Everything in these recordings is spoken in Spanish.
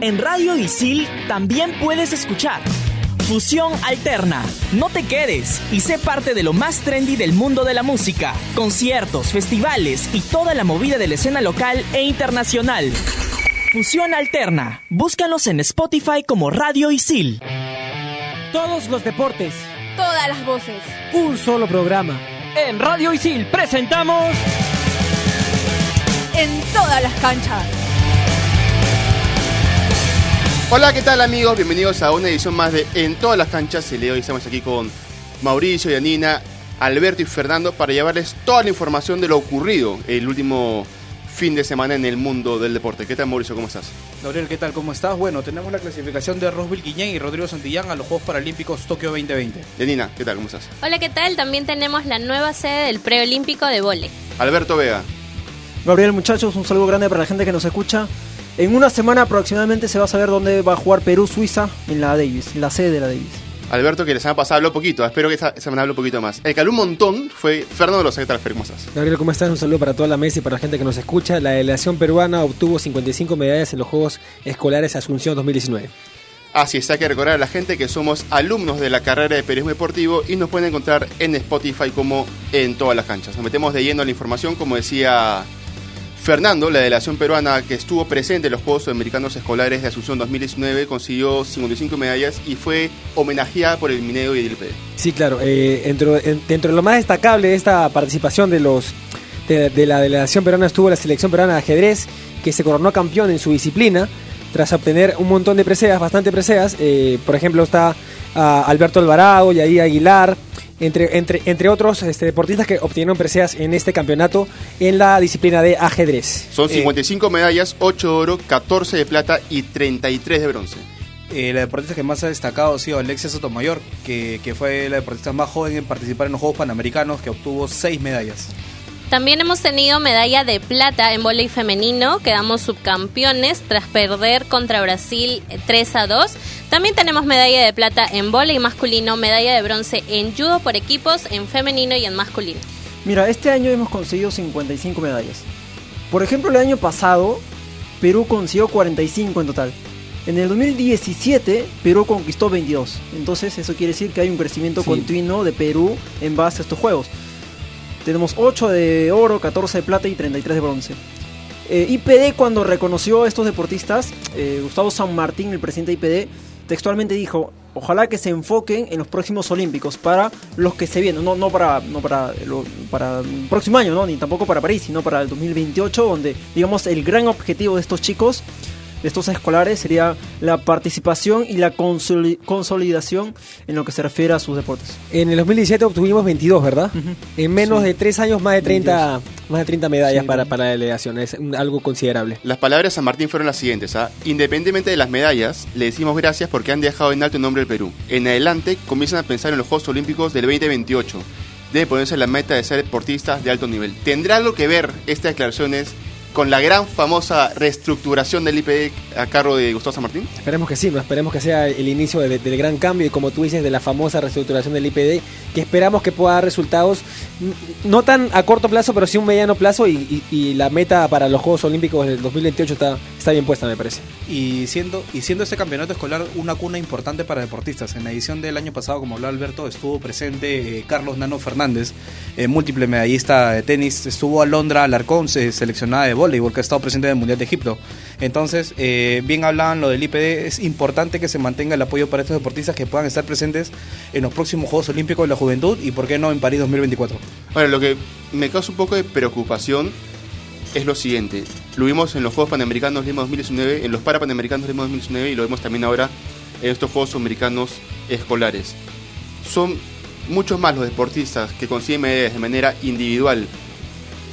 En Radio Isil también puedes escuchar Fusión Alterna. No te quedes y sé parte de lo más trendy del mundo de la música. Conciertos, festivales y toda la movida de la escena local e internacional. Fusión Alterna. Búscanos en Spotify como Radio Isil. Todos los deportes. Todas las voces. Un solo programa. En Radio Isil presentamos... En todas las canchas. Hola, ¿qué tal amigos? Bienvenidos a una edición más de En todas las canchas. El día de hoy estamos aquí con Mauricio, Yanina, Alberto y Fernando para llevarles toda la información de lo ocurrido el último fin de semana en el mundo del deporte. ¿Qué tal Mauricio? ¿Cómo estás? Gabriel, ¿qué tal? ¿Cómo estás? Bueno, tenemos la clasificación de Rosville Quiñén y Rodrigo Santillán a los Juegos Paralímpicos Tokio 2020. Yanina, ¿qué tal? ¿Cómo estás? Hola, ¿qué tal? También tenemos la nueva sede del preolímpico de vole. Alberto Vega. Gabriel, muchachos, un saludo grande para la gente que nos escucha. En una semana aproximadamente se va a saber dónde va a jugar Perú-Suiza en la Davis, en la sede de la Davis. Alberto, que la semana pasada habló poquito, espero que esta semana hable un poquito más. El que habló un montón fue Fernando Los ¿qué tal, Fer? ¿Cómo estás? Gabriel, ¿cómo estás? Un saludo para toda la mesa y para la gente que nos escucha. La delegación peruana obtuvo 55 medallas en los Juegos Escolares Asunción 2019. Así es, hay que recordar a la gente que somos alumnos de la carrera de periodismo deportivo y nos pueden encontrar en Spotify como en todas las canchas. Nos metemos de lleno a la información, como decía Fernando, la delegación peruana que estuvo presente en los Juegos Sudamericanos Escolares de Asunción 2019, consiguió 55 medallas y fue homenajeada por el Minero y el ILP. Sí, claro. Eh, dentro, en- dentro de lo más destacable de esta participación de los de, de la delegación peruana estuvo la selección peruana de ajedrez, que se coronó campeón en su disciplina tras obtener un montón de preseas, bastante preseas. Eh, por ejemplo, está Alberto Alvarado, Yair Aguilar, entre, entre, entre otros este, deportistas que obtuvieron preseas en este campeonato en la disciplina de ajedrez. Son Eh, 55 medallas, 8 de oro, 14 de plata y 33 de bronce. Eh, la deportista que más ha destacado ha sido Alexia Sotomayor, que, que fue la deportista más joven en participar en los Juegos Panamericanos, que obtuvo 6 medallas. También hemos tenido medalla de plata en voleibol femenino, quedamos subcampeones tras perder contra Brasil eh, 3 a 2. También tenemos medalla de plata en voleibol masculino, medalla de bronce en judo por equipos, en femenino y en masculino. Mira, este año hemos conseguido 55 medallas. Por ejemplo, el año pasado, Perú consiguió 45 en total. En el 2017, Perú conquistó 22. Entonces, eso quiere decir que hay un crecimiento Sí. continuo de Perú en base a estos juegos. Tenemos 8 de oro, 14 de plata y 33 de bronce. Eh, IPD cuando reconoció a estos deportistas, eh, Gustavo San Martín, el presidente de IPD, textualmente dijo, ojalá que se enfoquen en los próximos olímpicos para los que se vienen, no, no para, no para, lo- para el próximo año, ¿no? ni tampoco para París, sino para el 2028, donde digamos el gran objetivo de estos chicos, de estos escolares, sería la participación y la consoli- consolidación en lo que se refiere a sus deportes. En el 2017 obtuvimos 22, ¿verdad? En menos Sí. de 3 años, más de 30, más de 30 medallas Sí, para, para la delegación. Es algo considerable. Las palabras de San Martín fueron las siguientes. ¿ah? Independientemente de las medallas, le decimos gracias porque han dejado en alto el nombre del Perú. En adelante comienzan a pensar en los Juegos Olímpicos del 2028. Debe ponerse la meta de ser deportistas de alto nivel. ¿Tendrá algo que ver estas declaraciones con la gran famosa reestructuración del IPD a cargo de Gustavo San Martín? Esperemos que sí, ¿no? esperemos que sea el inicio de- del gran cambio y como tú dices, de la famosa reestructuración del IPD, que esperamos que pueda dar resultados no tan a corto plazo, pero sí un mediano plazo y, y- y la meta para los Juegos Olímpicos del 2028 está, está bien puesta, me parece. Y siendo, y siendo este campeonato escolar una cuna importante para deportistas. En la edición del año pasado, como habló Alberto, estuvo presente eh, Carlos Nano Fernández, eh, múltiple medallista de tenis. Estuvo Alondra Alarcón, se- seleccionada de voleibol, que ha estado presente en el Mundial de Egipto. Entonces, eh, bien hablaban lo del IPD, es importante que se mantenga el apoyo para estos deportistas que puedan estar presentes en los próximos Juegos Olímpicos de la Juventud y, por qué no, en París 2024. Ahora, lo que me causa un poco de preocupación es lo siguiente. Lo vimos en los Juegos Panamericanos Lima 2019, en los Parapanamericanos Lima 2019 y lo vemos también ahora en estos Juegos Americanos escolares. Son muchos más los deportistas que consiguen medallas de manera individual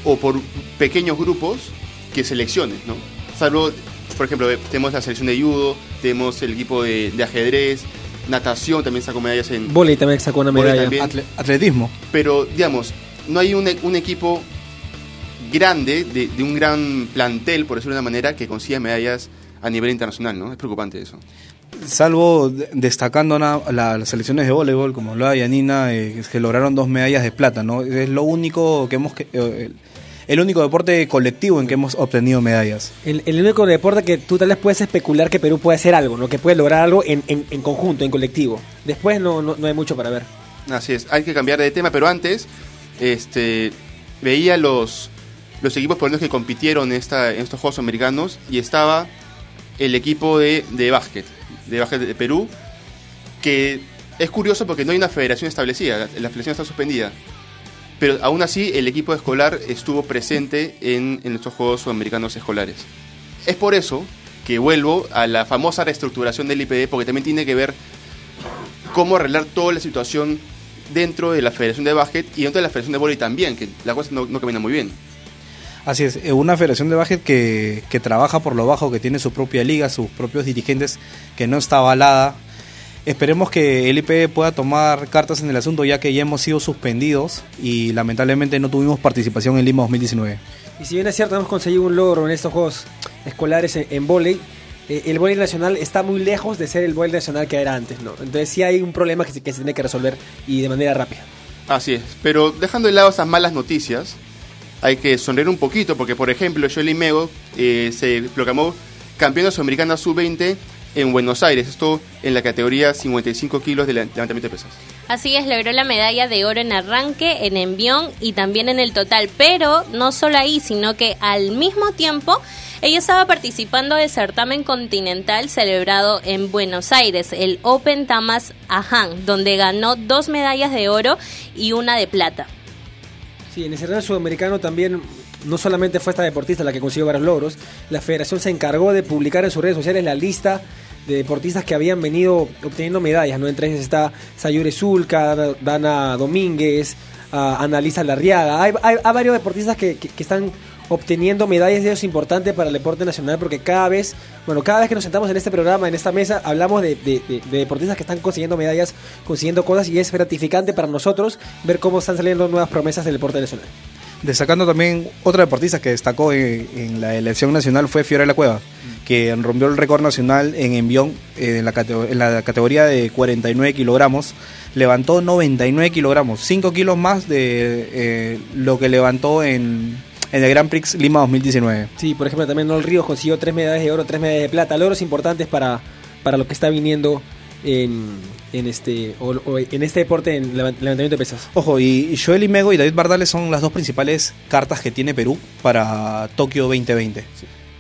o por pequeños grupos que selecciones, ¿no? Salvo, por ejemplo, tenemos la selección de judo, tenemos el equipo de, de ajedrez, natación también sacó medallas en... Voley también sacó una medalla. también. Atle- atletismo. pero digamos, no hay un, un equipo grande, de, de un gran plantel, por decirlo de una manera, que consiga medallas a nivel internacional, ¿no? Es preocupante eso. Salvo de- destacando na- la- las selecciones de voleibol, como hablaba Yanina, eh, que lograron dos medallas de plata, ¿no? Es lo único que hemos... eh, el único deporte colectivo en que hemos obtenido medallas. El, el único deporte que tú tal vez puedes especular que Perú puede hacer algo, ¿no? que puede lograr algo en, en- en conjunto, en colectivo. Después no, no, no hay mucho para ver. Así es, hay que cambiar de tema, pero antes este, veía los, los equipos peruanos que compitieron en, esta, en estos Juegos Americanos y estaba el equipo de, de básquet, de básquet de Perú, que es curioso porque no hay una federación establecida, la, la federación está suspendida. Pero aún así el equipo escolar estuvo presente en, estos Juegos Sudamericanos escolares. Es por eso que vuelvo a la famosa reestructuración del IPD, porque también tiene que ver cómo arreglar toda la situación dentro de la Federación de Básquet y dentro de la Federación de Volley también, que la cosa no, no camina muy bien. Así es, eh, una federación de básquet que, que trabaja por lo bajo, que tiene su propia liga, sus propios dirigentes, que no está avalada. Esperemos que el IP pueda tomar cartas en el asunto, ya que ya hemos sido suspendidos y lamentablemente no tuvimos participación en Lima 2019. Y si bien es cierto, hemos conseguido un logro en estos Juegos Escolares en, en vóley, eh, el vóley nacional está muy lejos de ser el vóley nacional que era antes, ¿no? Entonces sí hay un problema que se, que se tiene que resolver y de manera rápida. Así es, pero dejando de lado esas malas noticias, hay que sonreír un poquito, porque por ejemplo, Joely Mego eh, se proclamó campeona sudamericana sub-20 en Buenos Aires, esto en la categoría 55 kilos de levantamiento de pesas. Así es, logró la medalla de oro en arranque, en envión y también en el total. Pero no solo ahí, sino que al mismo tiempo ella estaba participando del certamen continental celebrado en Buenos Aires, el Open Tamas Ahan, donde ganó dos medallas de oro y una de plata. Sí, en el certamen sudamericano también no solamente fue esta deportista la que consiguió varios logros, la federación se encargó de publicar en sus redes sociales la lista de deportistas que habían venido obteniendo medallas, ¿no? Entre ellos está Sayure Zulca, Dana Domínguez, ah, Analisa Larriaga. Hay, hay- hay varios deportistas que, que- que están obteniendo medallas eso es importante para el deporte nacional porque cada vez, bueno, cada vez que nos sentamos en este programa, en esta mesa, hablamos de, de- de- de deportistas que están consiguiendo medallas, consiguiendo cosas y es gratificante para nosotros ver cómo están saliendo nuevas promesas del deporte nacional. Destacando también otra deportista que destacó en, en la elección nacional fue Fiora La Cueva, que rompió el récord nacional en envión eh, en, la en la categoría de 49 kilogramos. Levantó 99 kilogramos, 5 kilos más de eh, lo que levantó en, en el Grand Prix Lima 2019. Sí, por ejemplo, también Nol Ríos consiguió tres medallas de oro, tres medallas de plata, logros importantes para, para lo que está viniendo en, en este o- o en este deporte en levant- levantamiento de pesas. Ojo, y Joel Imego y David Bardales son las dos principales cartas que tiene Perú para Tokio 2020.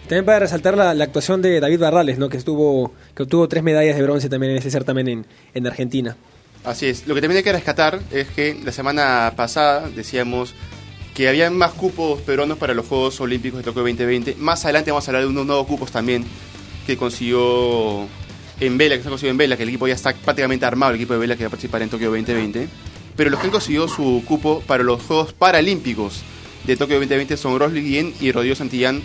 También para resaltar la, actuación de David Barrales, ¿no? que estuvo que obtuvo tres medallas de bronce también en ese certamen en, en Argentina. Así es. Lo que también hay que rescatar es que la semana pasada decíamos que había más cupos peruanos para los Juegos Olímpicos de Tokio 2020. Más adelante vamos a hablar de unos nuevos cupos también que consiguió en Vela, que se ha conseguido en Vela, que el equipo ya está prácticamente armado, el equipo de Vela que va a participar en Tokio 2020. Pero los que han conseguido su cupo para los Juegos Paralímpicos de Tokio 2020 son Rosly Guillén y Rodrigo Santillán,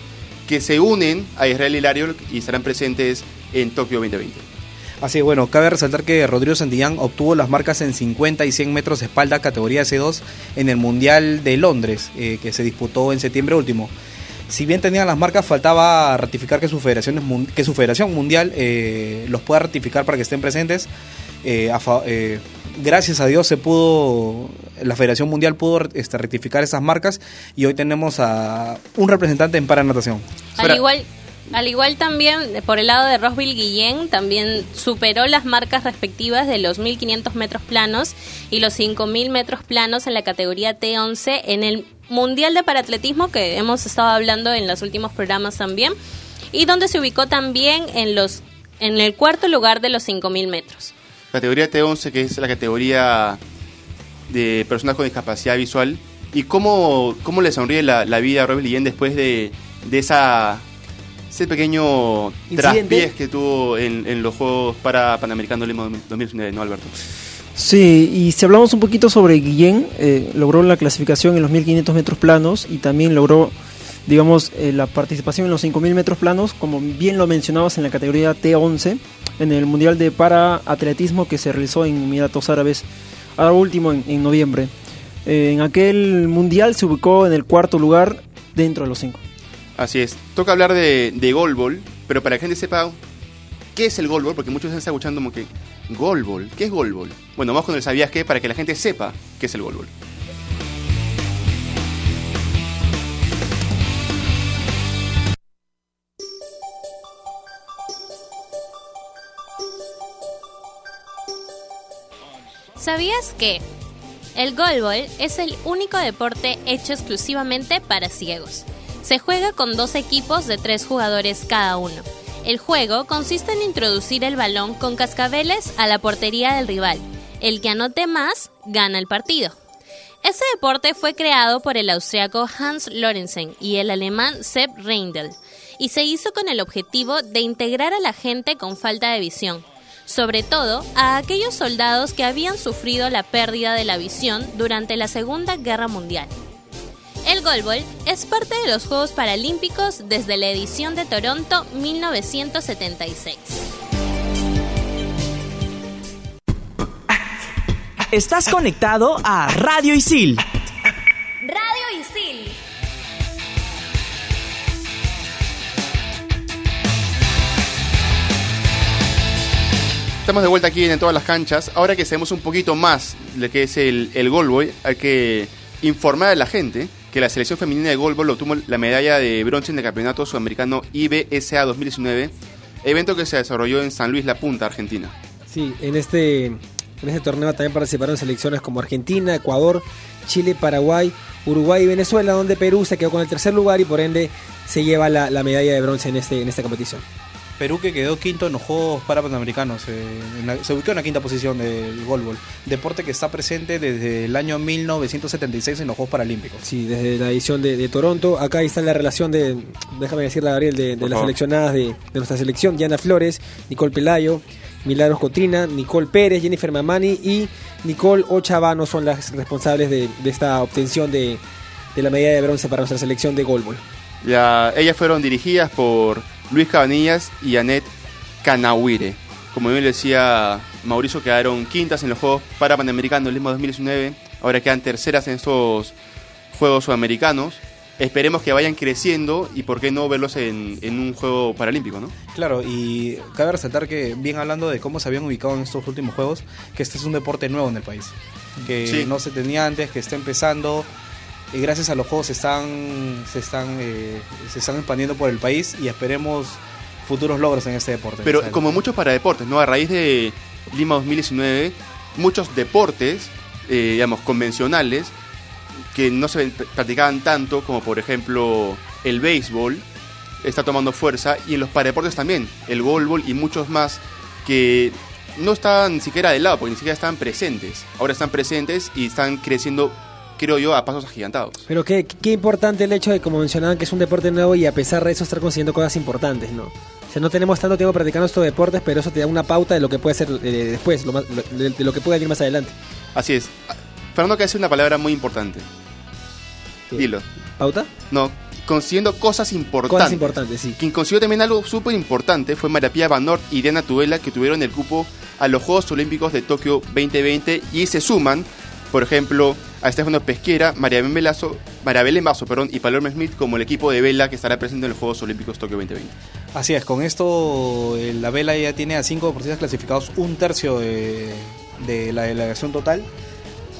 que se unen a Israel Hilario y estarán presentes en Tokio 2020. Así es, bueno, cabe resaltar que Rodrigo Santillán obtuvo las marcas en 50 y 100 metros de espalda categoría C2 en el Mundial de Londres, eh, que se disputó en septiembre último. Si bien tenían las marcas, faltaba ratificar que su federación, que su federación mundial eh, los pueda ratificar para que estén presentes. Eh, gracias a Dios se pudo, la Federación Mundial pudo este, rectificar esas marcas y hoy tenemos a un representante en paranatación. Al igual, al igual también, eh, por el lado de Rosville Guillén, también superó las marcas respectivas de los 1500 metros planos y los 5000 metros planos en la categoría T11 en el Mundial de Paratletismo que hemos estado hablando en los últimos programas también y donde se ubicó también en los en el cuarto lugar de los 5000 metros. Categoría T11, que es la categoría de personas con discapacidad visual. ¿Y cómo, cómo le sonríe la, la vida a Robert Guillén después de, de esa, ese pequeño traspiés que tuvo en, en los Juegos para Panamericanos Lima 2019, ¿no, Alberto? Sí, y si hablamos un poquito sobre Guillén, eh, logró la clasificación en los 1500 metros planos y también logró, digamos, eh, la participación en los 5000 metros planos, como bien lo mencionabas en la categoría T11, en el Mundial de Para Atletismo que se realizó en Emiratos Árabes, ahora último en, en noviembre. Eh, en aquel Mundial se ubicó en el cuarto lugar dentro de los cinco. Así es. Toca hablar de, de goalball, pero para que la gente sepa qué es el goalball, porque muchos están escuchando como que, goalball, ¿qué es goalball? Bueno, vamos con el sabías qué para que la gente sepa qué es el goalball. ¿Sabías que el goalball es el único deporte hecho exclusivamente para ciegos? Se juega con dos equipos de tres jugadores cada uno. El juego consiste en introducir el balón con cascabeles a la portería del rival. El que anote más gana el partido. Este deporte fue creado por el austriaco Hans Lorenzen y el alemán Sepp Reindl y se hizo con el objetivo de integrar a la gente con falta de visión, sobre todo a aquellos soldados que habían sufrido la pérdida de la visión durante la Segunda Guerra Mundial. El goalball es parte de los Juegos Paralímpicos desde la edición de Toronto 1976. Estás conectado a Radio Isil. Estamos de vuelta aquí en todas las canchas. Ahora que sabemos un poquito más de qué es el, el goalball, hay que informar a la gente que la selección femenina de goalball obtuvo la medalla de bronce en el campeonato sudamericano IBSA 2019, evento que se desarrolló en San Luis La Punta, Argentina. Sí, en este, en este torneo también participaron selecciones como Argentina, Ecuador, Chile, Paraguay, Uruguay y Venezuela, donde Perú se quedó con el tercer lugar y por ende se lleva la, la medalla de bronce en, este, en esta competición. Perú que quedó quinto en los Juegos Parapanamericanos, eh, en la- se ubicó en la quinta posición del goalball, deporte que está presente desde el año 1976 en los Juegos Paralímpicos. Sí, desde la edición de, de Toronto. Acá está la relación de, déjame decirle a Gabriel, de, las seleccionadas de, de nuestra selección. Diana Flores, Nicole Pelayo, Milagros Cotrina, Nicole Pérez, Jennifer Mamani y Nicole Ochavano son las responsables de, de esta obtención de, de la medalla de bronce para nuestra selección de goalball. Ya, ellas fueron dirigidas por Luis Cabanillas y Annette Canawire. Como bien le decía Mauricio, quedaron quintas en los Juegos Parapanamericanos del mismo 2019. Ahora quedan terceras en estos Juegos Sudamericanos. Esperemos que vayan creciendo y por qué no verlos en, en un Juego Paralímpico, ¿no? Claro, y cabe resaltar que, bien hablando de cómo se habían ubicado en estos últimos Juegos, que este es un deporte nuevo en el país, que Sí. no se tenía antes, que está empezando. Y gracias a los juegos se están, se están, eh, se están expandiendo por el país y esperemos futuros logros en este deporte. Pero como muchos para deportes, ¿no? A raíz de Lima 2019, muchos deportes, eh, digamos, convencionales, que no se practicaban tanto, como por ejemplo el béisbol, está tomando fuerza, y en los paradeportes también, el golbol y muchos más, que no estaban ni siquiera de lado, porque ni siquiera estaban presentes. Ahora están presentes y están creciendo, creo yo, a pasos agigantados. Pero qué, qué importante el hecho de, como mencionaban, que es un deporte nuevo y a pesar de eso estar consiguiendo cosas importantes, ¿no? O sea, no tenemos tanto tiempo practicando estos deportes, pero eso te da una pauta de lo que puede ser eh, después, lo más- lo- de, lo que puede venir más adelante. Así es. Fernando que hace una palabra muy importante. ¿Qué? Dilo. ¿Pauta? No, consiguiendo cosas importantes. Cosas importantes, sí. Quien consiguió también algo súper importante fue María Pía Van Nort y Diana Tuela, que tuvieron el cupo a los Juegos Olímpicos de Tokio 2020 y se suman, por ejemplo, a Estefano Pesquera, María Belén Velazo, María Belén Vaso, perdón, y Paloma Smith como el equipo de vela que estará presente en los Juegos Olímpicos Tokio 2020. Así es, con esto eh, la vela ya tiene a cinco deportistas clasificados, un tercio de, de la delegación total,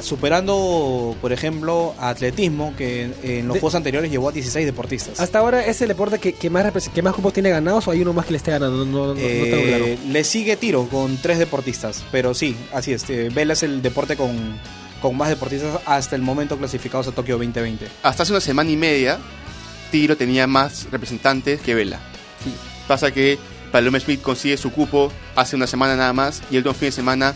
superando, por ejemplo, a atletismo, que en, en los De- juegos anteriores llevó a 16 deportistas. Hasta ahora es el deporte que, que más que más cupos tiene ganados o hay uno más que le esté ganando, no, no, Eh, tengo claro. Le sigue tiro con tres deportistas, pero sí, así es. eh, Vela es el deporte con, con más deportistas hasta el momento clasificados a Tokio 2020. Hasta hace una semana y media, Tiro tenía más representantes que Vela. Sí. Pasa que Paloma Smith consigue su cupo hace una semana nada más y el último fin de semana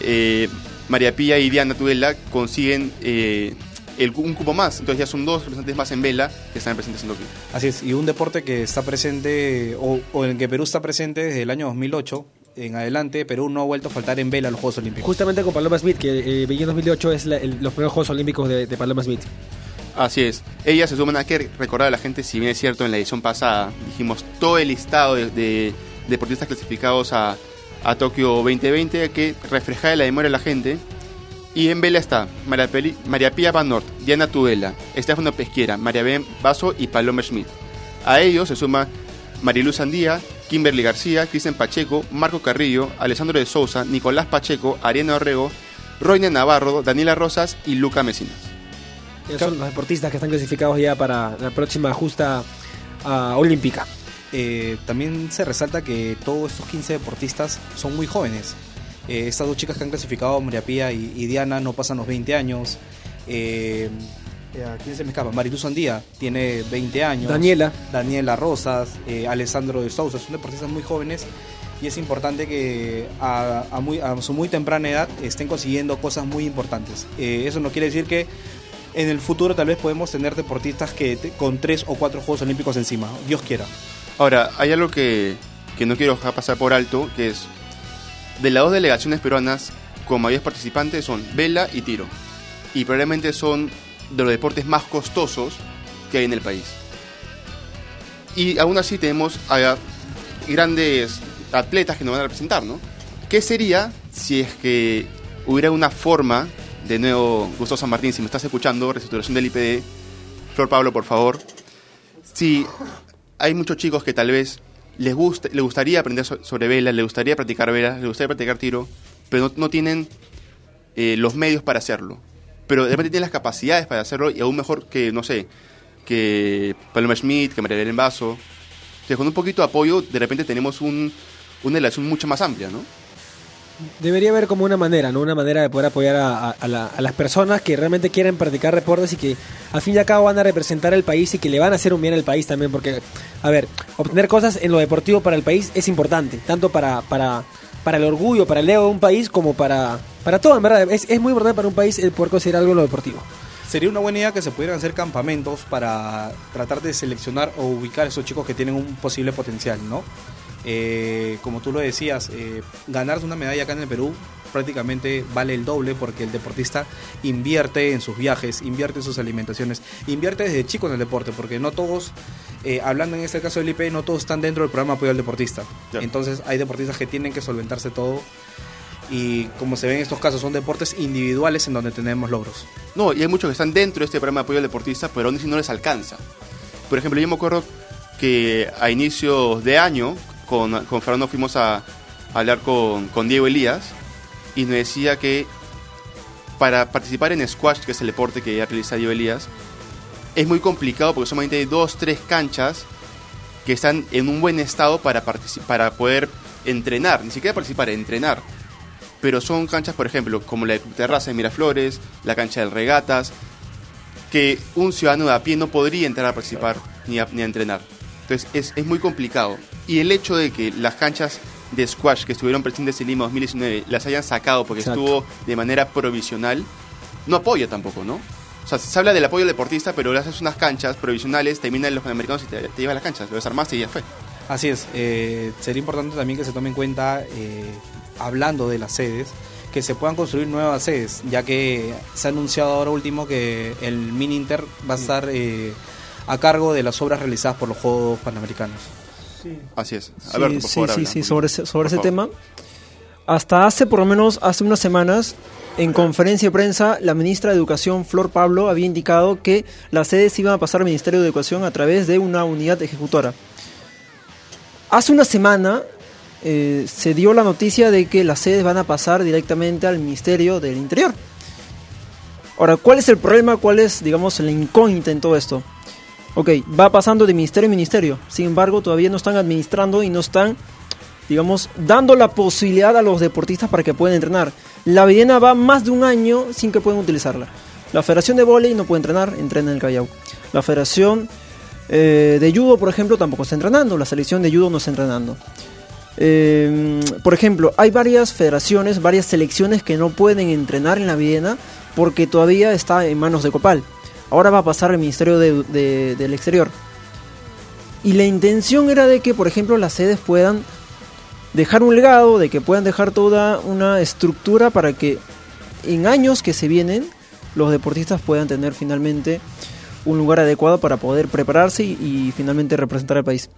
eh, María Pía y Diana Tudela consiguen eh, el, un cupo más. Entonces ya son dos representantes más en Vela que están presentes en Tokio. Así es, y un deporte que está presente, o, o en el que Perú está presente desde el año 2008 en adelante, Perú no ha vuelto a faltar en vela a los Juegos Olímpicos. Justamente con Paloma Smith, que eh, Beijing 2008 es la- el- los primeros Juegos Olímpicos de, de Paloma Smith. Así es. Ellas se suman a que recordar a la gente, si bien es cierto, en la edición pasada dijimos todo el listado de, de deportistas clasificados a, a Tokio 2020, hay que reflejar la memoria de la gente. Y en vela está María, Peli- María Pía Van Nort, Diana Tudela, Estefano Pesquera, María Ben Vaso y Paloma Schmidt. A ellos se suma Mariluz Andía, Kimberly García, Cristian Pacheco, Marco Carrillo, Alessandro de Sousa, Nicolás Pacheco, Ariana Orrego, Roina Navarro, Daniela Rosas y Luca Mesinas. Son los deportistas que están clasificados ya para la próxima justa ah, olímpica. Eh, también se resalta que todos estos 15 deportistas son muy jóvenes. Eh, estas dos chicas que han clasificado, María Pía y, y Diana, no pasan los 20 años. Eh, eh, ¿a ¿Quién se me escapa? Mariluz Andía tiene 20 años. Daniela. Daniela Rosas, eh, Alessandro de Sousa, son deportistas muy jóvenes y es importante que a, a muy, a su muy temprana edad estén consiguiendo cosas muy importantes. Eh, eso no quiere decir que en el futuro tal vez podemos tener deportistas que te- con tres o cuatro Juegos Olímpicos encima, Dios quiera. Ahora, hay algo que, que no quiero dejar pasar por alto, que es de las dos delegaciones peruanas con mayores participantes son vela y tiro. Y probablemente son de los deportes más costosos que hay en el país. Y aún así tenemos a grandes atletas que nos van a representar, ¿no? ¿Qué sería si es que hubiera una forma, de nuevo, Gustavo San Martín, si me estás escuchando, reestructuración del IPD, Flor Pablo, por favor, si hay muchos chicos que tal vez les, gusta, les gustaría aprender so- sobre vela, les gustaría practicar vela, les gustaría practicar tiro, pero no, no tienen eh, los medios para hacerlo. Pero de repente tienen las capacidades para hacerlo y aún mejor que, no sé, que Paloma Schmidt, que María Belén Vaso. Entonces, con un poquito de apoyo, de repente tenemos un, una relación mucho más amplia, ¿no? Debería haber como una manera, ¿no? Una manera de poder apoyar a las personas que realmente quieren practicar deportes y que al fin y al cabo van a representar al país y que le van a hacer un bien al país también. Porque, a ver, obtener cosas en lo deportivo para el país es importante, tanto para, para, para el orgullo, para el ego de un país, como para, para todo, en verdad. Es, es muy importante para un país el poder conseguir algo en lo deportivo. Sería una buena idea que se pudieran hacer campamentos para tratar de seleccionar o ubicar a esos chicos que tienen un posible potencial, ¿no? Eh, como tú lo decías, eh, ganarse una medalla acá en el Perú prácticamente vale el doble porque el deportista invierte en sus viajes, invierte en sus alimentaciones, invierte desde chico en el deporte, porque no todos, eh, hablando en este caso del IP, no todos están dentro del programa apoyo al deportista. Entonces hay deportistas que tienen que solventarse todo y como se ve en estos casos son deportes individuales en donde tenemos logros. No, y hay muchos que están dentro de este programa de apoyo al deportista, pero aún así no les alcanza. Por ejemplo, yo me acuerdo que a inicios de año, con, con Fernando fuimos a, hablar con, con Diego Elías y nos decía que para participar en squash, que es el deporte que ya realiza Diego Elías, es muy complicado porque solamente hay dos, tres canchas que están en un buen estado para, para poder entrenar, ni siquiera participar, entrenar pero son canchas, por ejemplo, como la de Terraza de Miraflores, la cancha del Regatas, que un ciudadano de a pie no podría entrar a participar ni a, ni a entrenar. Entonces es, es muy complicado. Y el hecho de que las canchas de squash que estuvieron presentes en Lima 2019 las hayan sacado porque Exacto. estuvo de manera provisional, no apoya tampoco, ¿no? O sea, se habla del apoyo al deportista, pero le haces unas canchas provisionales, terminan los panamericanos y te, te llevas las canchas, lo desarmaste y ya fue. Así es, eh, sería importante también que se tome en cuenta, eh, hablando de las sedes, que se puedan construir nuevas sedes, ya que se ha anunciado ahora último que el Mini Inter va a estar eh, a cargo de las obras realizadas por los Juegos Panamericanos. Así es. Sí, por sí, favor, sí, sí, sobre ese, sobre Por ese favor. tema. Hasta hace por lo menos, hace unas semanas, en conferencia de prensa, la ministra de Educación, Flor Pablo, había indicado que las sedes iban a pasar al Ministerio de Educación a través de una unidad ejecutora. Hace una semana eh, se dio la noticia de que las sedes van a pasar directamente al Ministerio del Interior. Ahora, ¿cuál es el problema? ¿Cuál es, digamos, la incógnita en todo esto? Ok, va pasando de ministerio en ministerio. Sin embargo, todavía no están administrando y no están, digamos, dando la posibilidad a los deportistas para que puedan entrenar. La Videna va más de un año sin que puedan utilizarla. La Federación de Volei no puede entrenar, entrena en el Callao. La Federación eh, de Judo, por ejemplo, tampoco está entrenando. La selección de Judo no está entrenando. Eh, por ejemplo, hay varias federaciones, varias selecciones que no pueden entrenar en la Videna porque todavía está en manos de Copal. Ahora va a pasar al Ministerio de- de- del Exterior. Y la intención era de que, por ejemplo, las sedes puedan dejar un legado, de que puedan dejar toda una estructura para que en años que se vienen los deportistas puedan tener finalmente un lugar adecuado para poder prepararse y, y finalmente representar al país.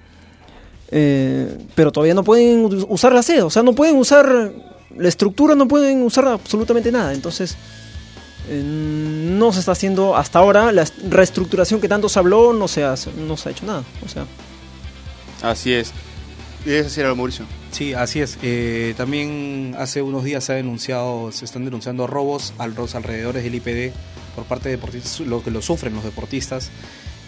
Eh, pero todavía no pueden usar la sede, o sea, no pueden usar la estructura, no pueden usar absolutamente nada. Entonces, eh, no se está haciendo hasta ahora la est- reestructuración que tanto se habló, no se ha, no se ha hecho nada. O sea, Así es. ¿Quieres decir algo, Mauricio? Sí, así es. Eh, también hace unos días se ha denunciado, se están denunciando robos a los alrededores del IPD por parte de deportistas, lo que lo sufren los deportistas.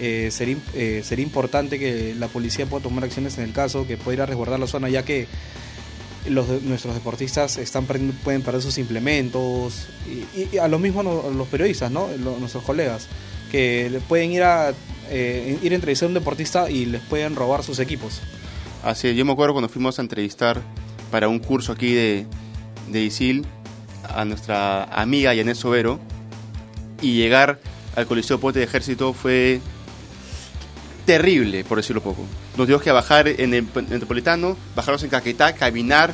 Eh, sería, eh, sería importante que la policía pueda tomar acciones en el caso, que pueda ir a resguardar la zona, ya que nuestros deportistas están pueden perder sus implementos y, a lo mismo los periodistas, ¿no? Nuestros colegas que pueden ir a eh, ir a entrevistar a un deportista y les pueden robar sus equipos. Así es, yo me acuerdo cuando fuimos a entrevistar para un curso aquí de, de ISIL a nuestra amiga Yanet Sobero y llegar al Coliseo Puente de Ejército fue terrible, por decirlo poco. Nos tuvimos que bajar en el Metropolitano, bajarnos en Caquetá, caminar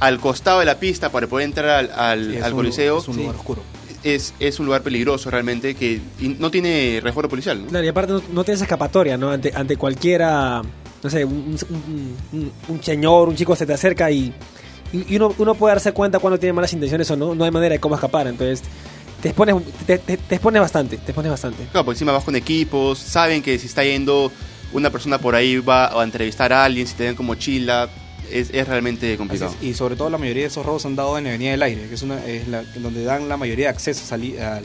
al costado de la pista para poder entrar al, al- Sí, es al un- Coliseo. Es un lugar oscuro. Es, es un lugar peligroso realmente que y no tiene resguardo policial. ¿no? Claro, y aparte no, no tienes escapatoria, ¿no? Ante, ante cualquiera, no sé, un, un- un- un señor, un chico se te acerca y, y y uno, uno puede darse cuenta cuando tiene malas intenciones o no, no hay manera de cómo escapar, entonces te expones, te, te- te expones bastante, te expones bastante. Claro, por encima vas con equipos, saben que si está yendo una persona por ahí va a entrevistar a alguien, si te ven con mochila, es, es realmente complicado. es, Y sobre todo la mayoría de esos robos han dado en la Avenida del Aire, que es, una, es la, donde dan la mayoría de accesos a, li- al-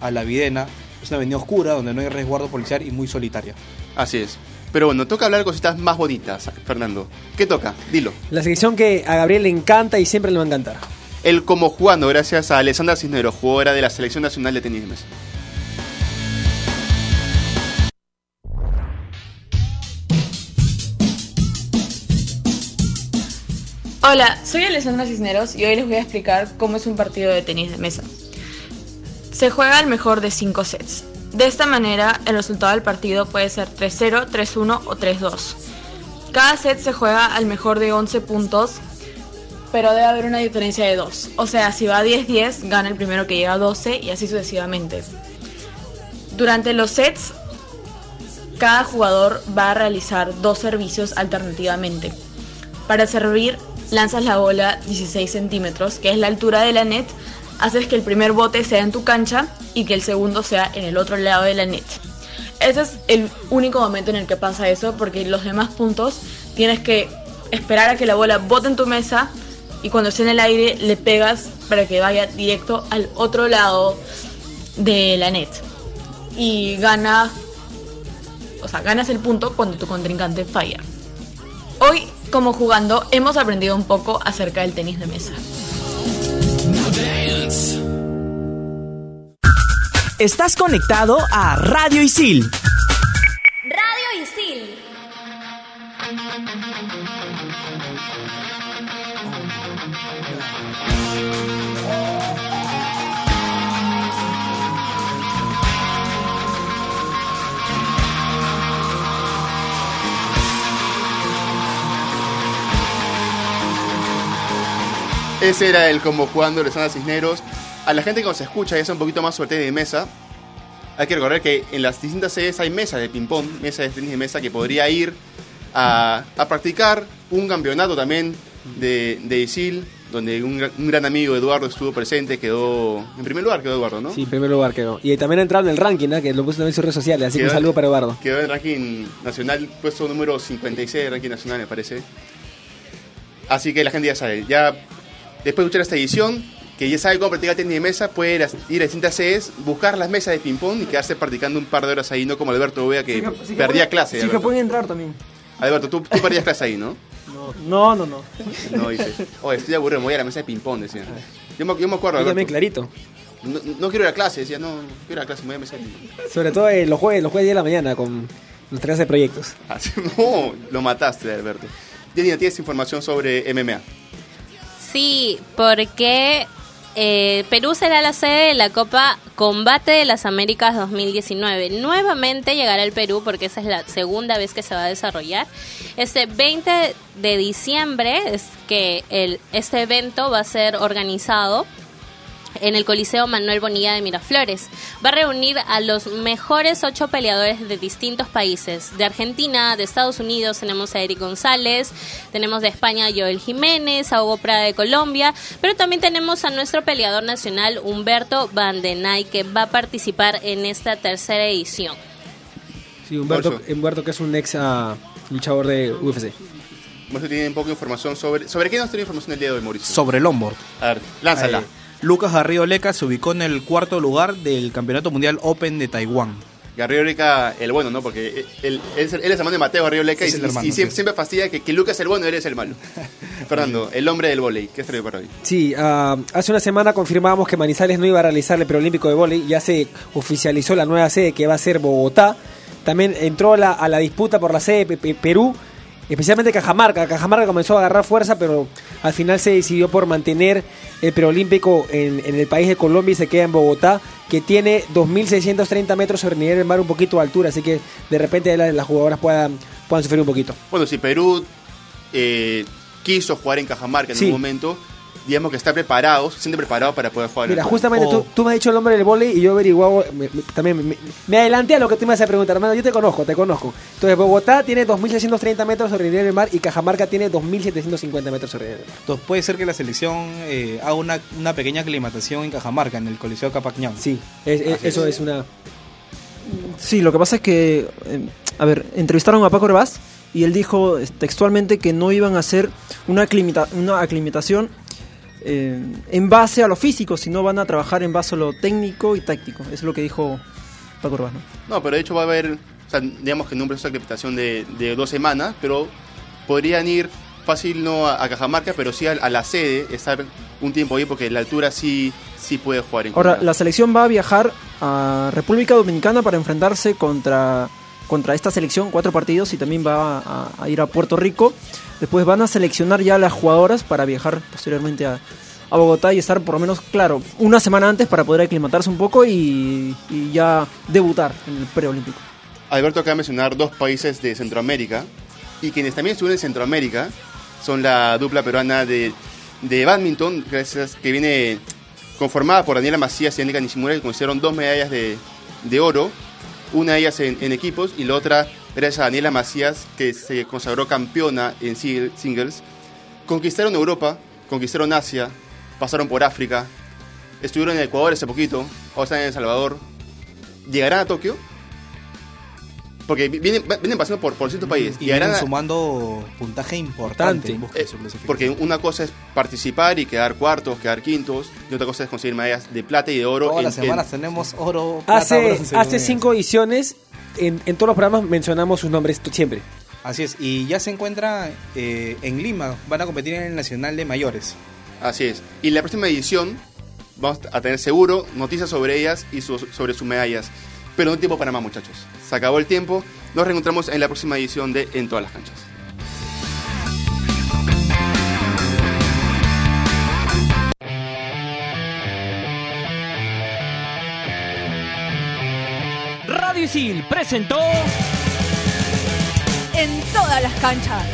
a la Videna. Es una avenida oscura donde no hay resguardo policial y muy solitaria. Así es. Pero bueno, toca hablar de cositas más bonitas, Fernando. ¿Qué toca? Dilo. La sección que a Gabriel le encanta y siempre le va a encantar. El como jugando, gracias a Alessandra Cisneros, jugadora de la Selección Nacional de Tenis de Mesa. Hola, soy Alessandra Cisneros y hoy les voy a explicar cómo es un partido de tenis de mesa. Se juega al mejor de 5 sets. De esta manera, el resultado del partido puede ser 3-0, 3-1 o 3-2. Cada set se juega al mejor de 11 puntos, pero debe haber una diferencia de 2. O sea, si va 10-10, gana el primero que llega a 12 y así sucesivamente. Durante los sets, cada jugador va a realizar dos servicios alternativamente. Para servir, lanzas la bola 16 centímetros, que es la altura de la net, haces que el primer bote sea en tu cancha y que el segundo sea en el otro lado de la net. Ese es el único momento en el que pasa eso, porque los demás puntos tienes que esperar a que la bola bote en tu mesa y cuando esté en el aire le pegas para que vaya directo al otro lado de la net. Y gana, o sea, ganas el punto cuando tu contrincante falla. Hoy, como jugando, hemos aprendido un poco acerca del tenis de mesa. Estás conectado a Radio Isil. Ese era el como jugando Alessandra Cisneros. A la gente que nos escucha y es un poquito más sobre tenis de mesa, hay que recordar que en las distintas sedes hay mesas de ping-pong, mesas de tenis de mesa que podría ir a, a practicar un campeonato también de, de ISIL, donde un, gran- un gran amigo Eduardo estuvo presente, quedó en primer lugar, quedó Eduardo, ¿no? Sí, en primer lugar quedó. Y también ha entrado en el ranking, ¿no? que lo puso también en sus redes sociales, así que un saludo para Eduardo. Quedó en el ranking nacional, puesto número 56 del ranking nacional, me parece. Así que la gente ya sabe, ya después de escuchar esta edición, que ya sabe cómo practicar tenis de mesa, puede ir a, ir a distintas sedes, buscar las mesas de ping-pong y quedarse practicando un par de horas ahí, no como Alberto Vea que perdía clase. Sí, que pueden entrar también. Alberto, tú, tú perdías clase ahí, ¿no? No, no, no. No, dice. Oye, estoy aburrido, me voy a la mesa de ping-pong, decía. Yo me, yo me acuerdo, Yo también clarito. No, no quiero ir a clase, decía, no, no quiero ir a clase, me voy a la mesa de ping-pong. Sobre todo eh, los jueves, los jueves 10 de la mañana con nuestra clase de proyectos. Así- No, lo mataste, Alberto. Janina, ¿tienes información sobre MMA? Sí, porque eh, Perú será la sede de la Copa Combate de las Américas 2019. Nuevamente llegará al Perú porque esa es la segunda vez que se va a desarrollar. Este 20 de diciembre es que el, este evento va a ser organizado en el Coliseo Manuel Bonilla de Miraflores. Va a reunir a los mejores ocho peleadores de distintos países. De Argentina, de Estados Unidos tenemos a Eric González, tenemos de España a Joel Jiménez, a Hugo Prada de Colombia, pero también tenemos a nuestro peleador nacional Humberto Vandenay que va a participar en esta tercera edición. Sí, Humberto. Humberto que es un ex ah, luchador de UFC. Mauricio tiene un poco de información sobre... ¿Sobre qué nos tiene información el día de hoy, Mauricio? Sobre el onboard. A ver, lánzala. Lucas Garrido Leca se ubicó en el cuarto lugar del Campeonato Mundial Open de Taiwán. Garrido Leca, el bueno, ¿no? Porque él, él es, él es hermano de Mateo Garrido Leca y, Es el y- hermano, y siempre, sí. siempre fastidia que, que Lucas es el bueno y él es el malo. Fernando, el hombre del volei, ¿qué trae para hoy? Sí, ah, hace una semana confirmábamos que Manizales no iba a realizar el preolímpico de vóley, ya se oficializó la nueva sede que va a ser Bogotá. También entró la- a la disputa por la sede Pe- Pe- Perú, especialmente Cajamarca. Cajamarca comenzó a agarrar fuerza, pero al final se decidió por mantener el preolímpico en, en el país de Colombia y se queda en Bogotá, que tiene 2.630 metros sobre el nivel del mar, un poquito de altura, así que de repente la- las jugadoras puedan, puedan sufrir un poquito. Bueno, si Perú eh, quiso jugar en Cajamarca en Sí. un momento, digamos que está preparado, se siente preparado para poder jugar Mira, el justamente tú, tú me has dicho el nombre del volei y yo averiguado, me- me- también me, me adelanté a lo que tú me vas a preguntar, hermano, yo te conozco, te conozco. Entonces, Bogotá tiene 2.630 metros sobre el nivel del mar y Cajamarca tiene 2.750 metros sobre el nivel del mar. Entonces puede ser que la selección eh, haga una, una pequeña aclimatación en Cajamarca, en el Coliseo Capañán. Sí, es- es- Así eso es. es una... Sí, lo que pasa es que, eh, a ver, entrevistaron a Paco Herbaz y él dijo eh, textualmente que no iban a hacer una, aclimata- una aclimatación eh, en base a lo físico, sino van a trabajar en base a lo técnico y táctico. Eso es lo que dijo Paco Herbaz. ¿no? No, pero de hecho va a haber, o sea, digamos que en un proceso de acreditación de, de dos semanas, pero podrían ir fácil no a, a Cajamarca, pero sí a, a la sede, estar un tiempo ahí, porque la altura sí, sí puede jugar en Ahora, contra. la selección va a viajar a República Dominicana para enfrentarse contra, contra esta selección, cuatro partidos, y también va a, ir a Puerto Rico. Después van a seleccionar ya las jugadoras para viajar posteriormente a, Bogotá y estar por lo menos, claro, una semana antes para poder aclimatarse un poco y, y ya debutar en el preolímpico. Alberto acaba de mencionar dos países de Centroamérica, y quienes también estuvieron en Centroamérica son la dupla peruana de, de badminton, gracias, que viene conformada por Daniela Macías y Anika Nishimura, que consiguieron dos medallas de, de oro, una de ellas en, equipos y la otra gracias a Daniela Macías, que se consagró campeona en sing- singles. Conquistaron Europa, conquistaron Asia, pasaron por África, estuvieron en Ecuador hace poquito, ahora están en El Salvador. ¿Llegarán a Tokio? Porque vi- vienen, vienen pasando por, por ciertos países. Y vienen sumando puntaje importante eh, porque una cosa es participar y quedar cuartos, quedar quintos, y otra cosa es conseguir medallas de plata y de oro. Todas en- las semanas en- tenemos oro, plata, Hace, bronce, hace medallas. cinco ediciones, en, en todos los programas mencionamos sus nombres siempre. Así es, y ya se encuentra eh, en Lima, van a competir en el Nacional de Mayores. Así es. Y la próxima edición vamos a tener seguro noticias sobre ellas y su- sobre sus medallas. Pero no hay tiempo para más, muchachos. Se acabó el tiempo. Nos reencontramos en la próxima edición de En todas las canchas. Radio Isil presentó En todas las canchas.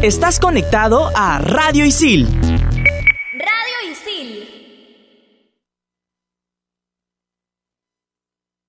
Estás conectado a Radio Isil. Radio Isil.